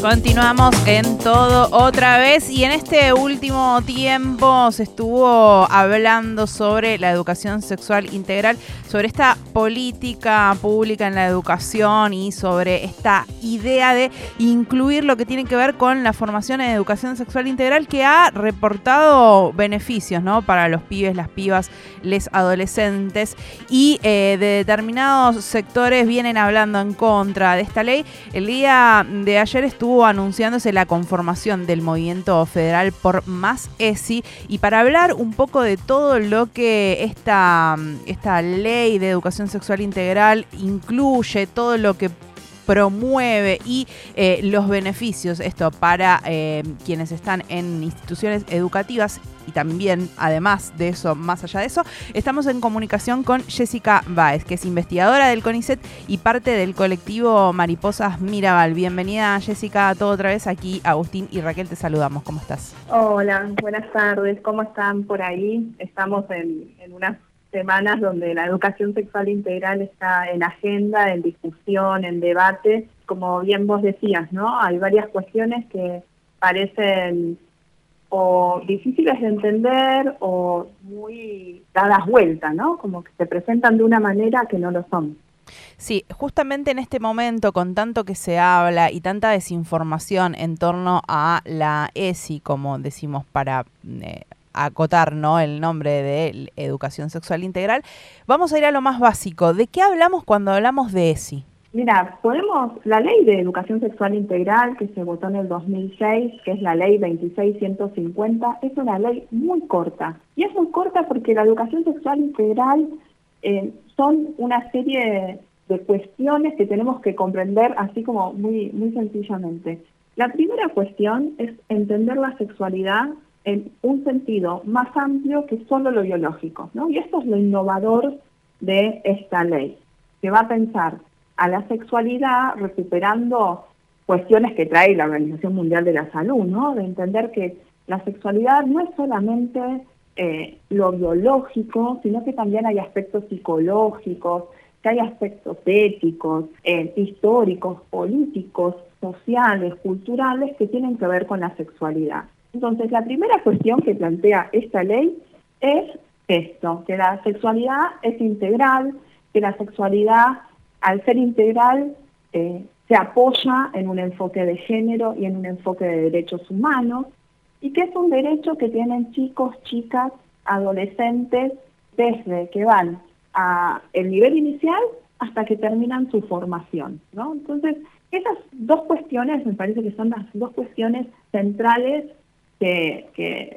Continuamos en todo otra vez y en este último tiempo se estuvo hablando sobre la educación sexual integral, sobre esta política pública en la educación y sobre esta idea de incluir lo que tiene que ver con la formación en educación sexual integral que ha reportado beneficios ¿no? para los pibes, las pibas, les adolescentes y eh, de determinados sectores vienen hablando en contra de esta ley. El día de ayer estuvo anunciándose la conformación del movimiento federal por Más ESI. Y para hablar un poco de todo lo que esta, esta ley de educación sexual integral incluye, todo lo que promueve y eh, los beneficios, esto para eh, quienes están en instituciones educativas y también, además de eso, más allá de eso, estamos en comunicación con Jessica Baez, que es investigadora del CONICET y parte del colectivo Mariposas Mirabal. Bienvenida, Jessica, a todo otra vez aquí. Agustín y Raquel, te saludamos. ¿Cómo estás? Hola, buenas tardes. ¿Cómo están por ahí? Estamos en, en unas semanas donde la educación sexual integral está en agenda, en discusión, en debate. Como bien vos decías, ¿no? Hay varias cuestiones que parecen o difíciles de entender o muy dadas vueltas, ¿no? Como que se presentan de una manera que no lo son. Sí, justamente en este momento, con tanto que se habla y tanta desinformación en torno a la ESI, como decimos para eh, acotar ¿no? el nombre de Educación Sexual Integral, vamos a ir a lo más básico. ¿De qué hablamos cuando hablamos de ESI? Mira, podemos, la ley de educación sexual integral que se votó en el 2006, que es la ley 26150, es una ley muy corta. Y es muy corta porque la educación sexual integral eh, son una serie de cuestiones que tenemos que comprender así como muy, muy sencillamente. La primera cuestión es entender la sexualidad en un sentido más amplio que solo lo biológico, ¿no? Y esto es lo innovador de esta ley, que va a pensar a la sexualidad recuperando cuestiones que trae la Organización Mundial de la Salud, ¿no? De entender que la sexualidad no es solamente eh, lo biológico, sino que también hay aspectos psicológicos, que hay aspectos éticos, eh, históricos, políticos, sociales, culturales que tienen que ver con la sexualidad. Entonces, la primera cuestión que plantea esta ley es esto, que la sexualidad es integral, que la sexualidad, al ser integral, eh, se apoya en un enfoque de género y en un enfoque de derechos humanos, y que es un derecho que tienen chicos, chicas, adolescentes, desde que van a el nivel inicial hasta que terminan su formación, ¿no? Entonces, esas dos cuestiones me parece que son las dos cuestiones centrales que,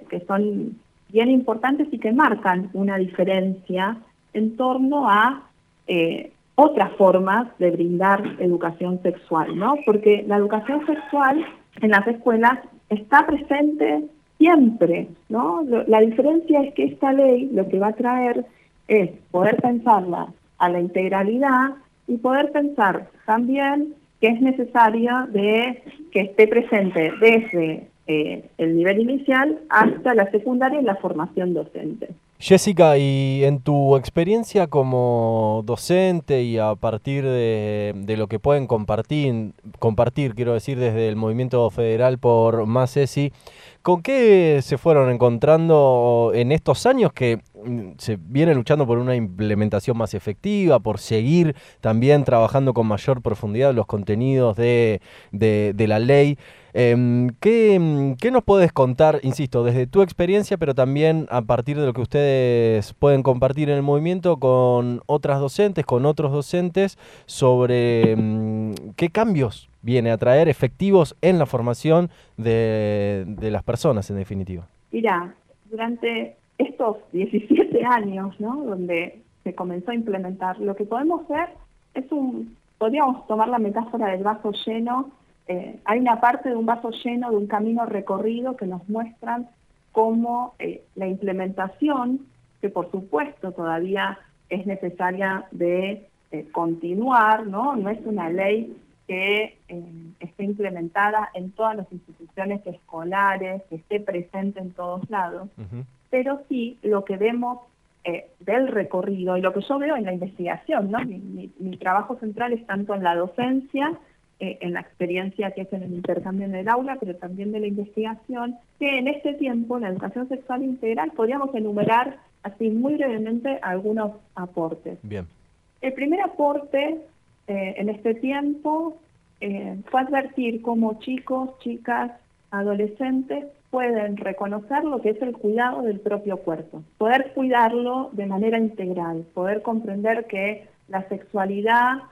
que, son bien importantes y que marcan una diferencia en torno a eh, otras formas de brindar educación sexual, ¿no? Porque la educación sexual en las escuelas está presente siempre, ¿no? La diferencia es que esta ley lo que va a traer es poder pensarla a la integralidad y poder pensar también que es necesaria de que esté presente desde eh, el nivel inicial hasta la secundaria y la formación docente. Jessica, y en tu experiencia como docente y a partir de, lo que pueden compartir, compartir, quiero decir, desde el movimiento federal por Más ESI, ¿con qué se fueron encontrando en estos años que se viene luchando por una implementación más efectiva, por seguir también trabajando con mayor profundidad los contenidos de, de la ley? Em, ¿qué, ¿qué, nos puedes contar, insisto, desde tu experiencia, pero también a partir de lo que ustedes pueden compartir en el movimiento con otras docentes, con otros docentes, sobre em, qué cambios viene a traer efectivos en la formación de, de las personas, en definitiva? Mira, durante estos 17 años, ¿no? Donde se comenzó a implementar, lo que podemos ver es un, podríamos tomar la metáfora del vaso lleno eh, hay una parte de un vaso lleno, de un camino recorrido que nos muestran cómo eh, la implementación, que por supuesto todavía es necesaria de eh, continuar, ¿no? No es una ley que esté implementada en todas las instituciones escolares, que esté presente en todos lados, pero sí lo que vemos del recorrido y lo que yo veo en la investigación, ¿no? mi trabajo central es tanto en la docencia, eh, en la experiencia que es en el intercambio en el aula, pero también de la investigación, que en este tiempo la educación sexual integral podríamos enumerar así muy brevemente algunos aportes. Bien. El primer aporte eh, en este tiempo eh, fue advertir cómo chicos, chicas, adolescentes pueden reconocer lo que es el cuidado del propio cuerpo, poder cuidarlo de manera integral, poder comprender que la sexualidad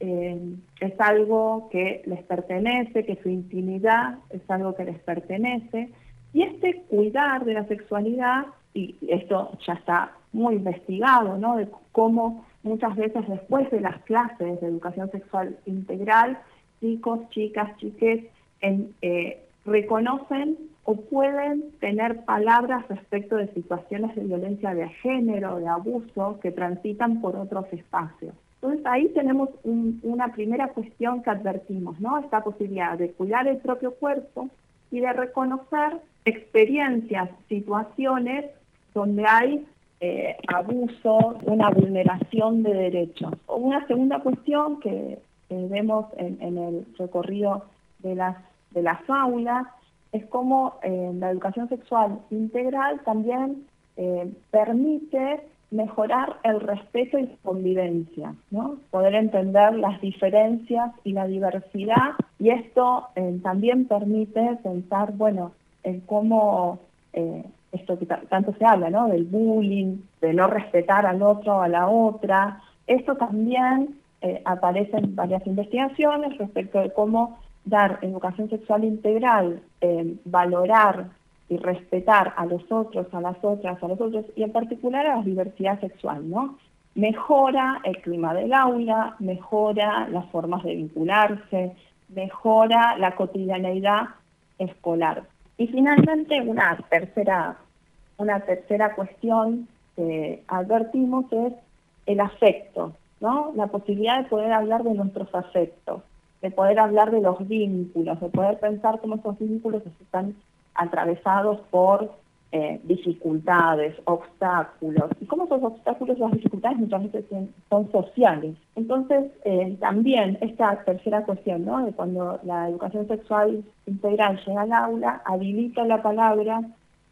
eh, es algo que les pertenece, que su intimidad es algo que les pertenece. Y este cuidar de la sexualidad, y esto ya está muy investigado, ¿no? De cómo muchas veces después de las clases de educación sexual integral, chicos, chicas, chiques, eh, reconocen o pueden tener palabras respecto de situaciones de violencia de género, de abuso, que transitan por otros espacios. Entonces ahí tenemos una primera cuestión que advertimos, ¿no? Esta posibilidad de cuidar el propio cuerpo y de reconocer experiencias, situaciones donde hay eh, abuso, una vulneración de derechos. Una segunda cuestión que vemos en, el recorrido de las, de las aulas es cómo eh, la educación sexual integral también eh, permite mejorar el respeto y la convivencia, ¿no? Poder entender las diferencias y la diversidad y esto eh, también permite pensar, bueno, en cómo eh, esto que tanto se habla, ¿no? Del bullying, de no respetar al otro o a la otra. Esto también aparece en varias investigaciones respecto de cómo dar educación sexual integral, valorar y respetar a los otros, a las otras, a los otros, y en particular a la diversidad sexual, ¿no? Mejora el clima del aula, mejora las formas de vincularse, mejora la cotidianeidad escolar. Y finalmente una tercera, una tercera cuestión que advertimos es el afecto, ¿no? La posibilidad de poder hablar de nuestros afectos, de poder hablar de los vínculos, de poder pensar cómo esos vínculos están atravesados por eh, dificultades, obstáculos. Y cómo esos obstáculos, esas dificultades muchas veces son, sociales. Entonces, eh, también esta tercera cuestión, ¿no? De cuando la educación sexual integral llega al aula, habilita la palabra,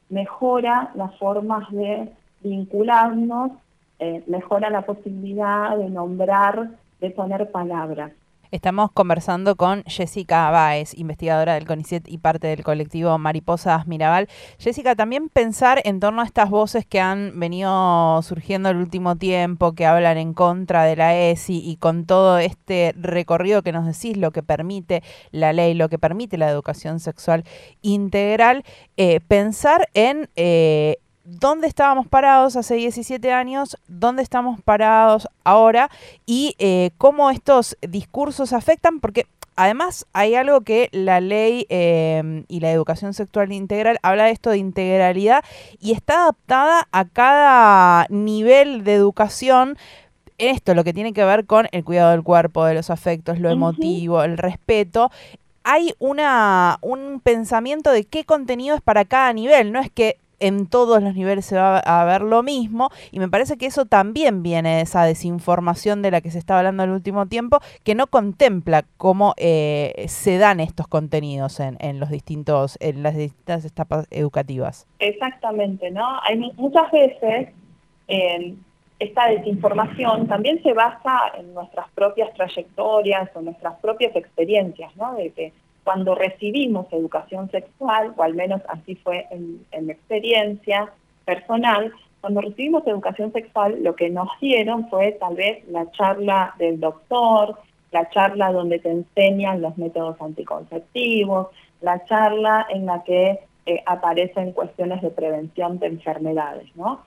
mejora las formas de vincularnos, eh, mejora la posibilidad de nombrar, de poner palabras. Estamos conversando con Jessica Báez, investigadora del CONICET y parte del colectivo Mariposas Mirabal. Jessica, también pensar en torno a estas voces que han venido surgiendo el último tiempo, que hablan en contra de la ESI y con todo este recorrido que nos decís, lo que permite la ley, lo que permite la educación sexual integral, eh, pensar en eh, dónde estábamos parados hace 17 años, dónde estamos parados ahora y eh, cómo estos discursos afectan, porque además hay algo que la ley em, y la educación sexual integral habla de esto de integralidad y está adaptada a cada nivel de educación. Esto, lo que tiene que ver con el cuidado del cuerpo, de los afectos, lo emotivo, el respeto, hay una, un pensamiento de qué contenido es para cada nivel. No es que en todos los niveles se va a ver lo mismo y me parece que eso también viene de esa desinformación de la que se está hablando en el último tiempo que no contempla cómo eh, se dan estos contenidos en, en, los distintos en las distintas etapas educativas. Exactamente no hay muchas veces esta desinformación también se basa en nuestras propias trayectorias o nuestras propias experiencias no de que cuando recibimos educación sexual, o al menos así fue en, mi experiencia personal, cuando recibimos educación sexual, lo que nos dieron fue tal vez la charla del doctor, la charla donde te enseñan los métodos anticonceptivos, la charla en la que eh, aparecen cuestiones de prevención de enfermedades, ¿no?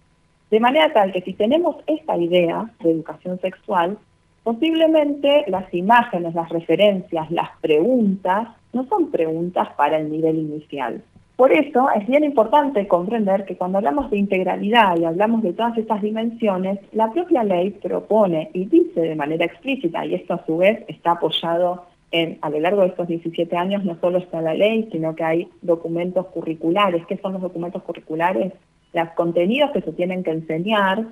De manera tal que si tenemos esta idea de educación sexual, posiblemente las imágenes, las referencias, las preguntas no son preguntas para el nivel inicial. Por eso es bien importante comprender que cuando hablamos de integralidad y hablamos de todas estas dimensiones, la propia ley propone y dice de manera explícita, y esto a su vez está apoyado en, a lo largo de estos 17 años, no solo está la ley, sino que hay documentos curriculares. ¿Qué son los documentos curriculares? Los contenidos que se tienen que enseñar,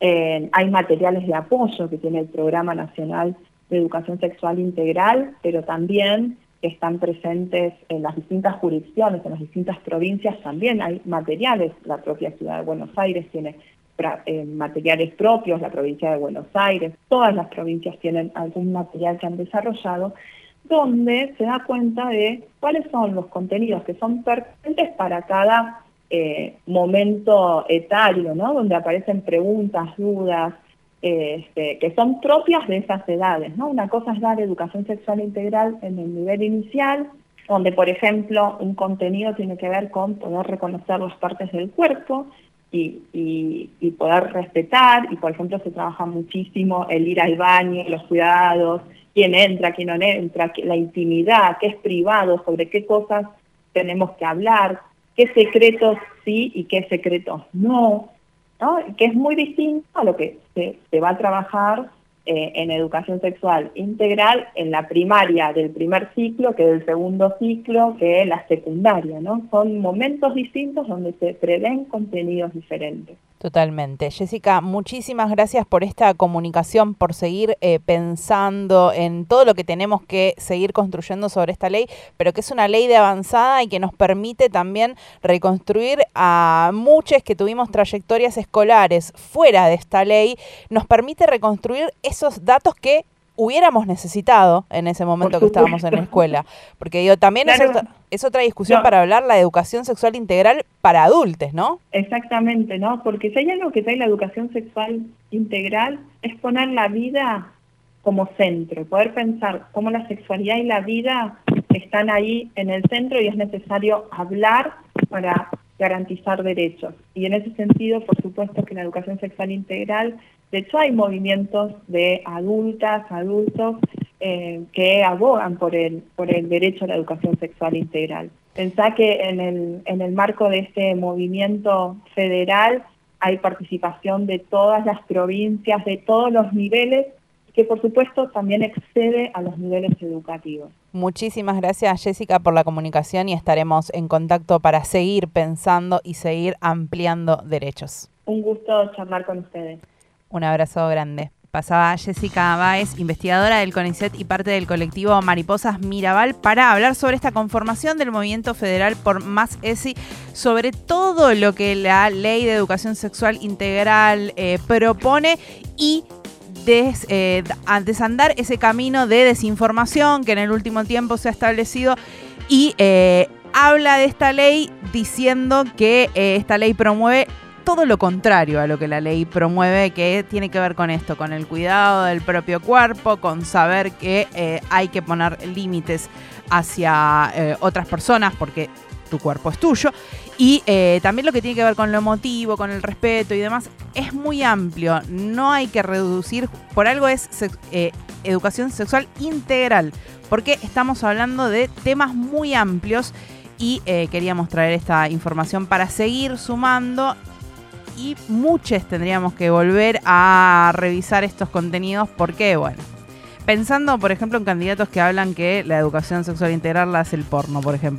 eh, hay materiales de apoyo que tiene el Programa Nacional de educación sexual integral, pero también están presentes en las distintas jurisdicciones, en las distintas provincias también hay materiales. La propia ciudad de Buenos Aires tiene eh, materiales propios, la provincia de Buenos Aires, todas las provincias tienen algún material que han desarrollado, donde se da cuenta de cuáles son los contenidos que son pertinentes para cada eh, momento etario, ¿no? donde aparecen preguntas, dudas, este, que son propias de esas edades. ¿no? Una cosa es dar educación sexual integral en el nivel inicial, donde, por ejemplo, un contenido tiene que ver con poder reconocer las partes del cuerpo y, y, poder respetar, y por ejemplo se trabaja muchísimo el ir al baño, los cuidados, quién entra, quién no entra, la intimidad, qué es privado, sobre qué cosas tenemos que hablar, qué secretos sí y qué secretos no, que es muy distinto a lo que se, va a trabajar eh, en educación sexual integral en la primaria del primer ciclo que del segundo ciclo que la secundaria, ¿no? Son momentos distintos donde se prevén contenidos diferentes. Totalmente. Jessica, muchísimas gracias por esta comunicación, por seguir eh, pensando en todo lo que tenemos que seguir construyendo sobre esta ley, pero que es una ley de avanzada y que nos permite también reconstruir a muchos que tuvimos trayectorias escolares fuera de esta ley, nos permite reconstruir datos que hubiéramos necesitado en ese momento que estábamos en la escuela. Porque digo, también es, otra, discusión para hablar la educación sexual integral para adultos, ¿no? Exactamente, ¿no? Porque si hay algo que trae la educación sexual integral es poner la vida como centro, poder pensar cómo la sexualidad y la vida están ahí en el centro y es necesario hablar para garantizar derechos. Y en ese sentido, por supuesto que la educación sexual integral de hecho, hay movimientos de adultas, adultos, eh, que abogan por el, por el derecho a la educación sexual integral. Pensá que en el, en el marco de este movimiento federal hay participación de todas las provincias, de todos los niveles, que por supuesto también excede a los niveles educativos. Muchísimas gracias Jessica por la comunicación y estaremos en contacto para seguir pensando y seguir ampliando derechos. Un gusto charlar con ustedes. Un abrazo grande. Pasaba Jessica Báez, investigadora del CONICET y parte del colectivo Mariposas Mirabal, para hablar sobre esta conformación del movimiento federal por Más ESI, sobre todo lo que la ley de educación sexual integral eh, propone y eh, desandar ese camino de desinformación que en el último tiempo se ha establecido y eh, habla de esta ley diciendo que esta ley promueve todo lo contrario a lo que la ley promueve, que tiene que ver con esto, con el cuidado del propio cuerpo, con saber que eh, hay que poner límites hacia eh, otras personas porque tu cuerpo es tuyo. Y eh, también lo que tiene que ver con lo emotivo, con el respeto y demás, es muy amplio. No hay que reducir, por algo es educación sexual integral, porque estamos hablando de temas muy amplios y queríamos traer esta información para seguir sumando y muchos tendríamos que volver a revisar estos contenidos porque, bueno, pensando, por ejemplo, en candidatos que hablan que la educación sexual integral la hace el porno, por ejemplo.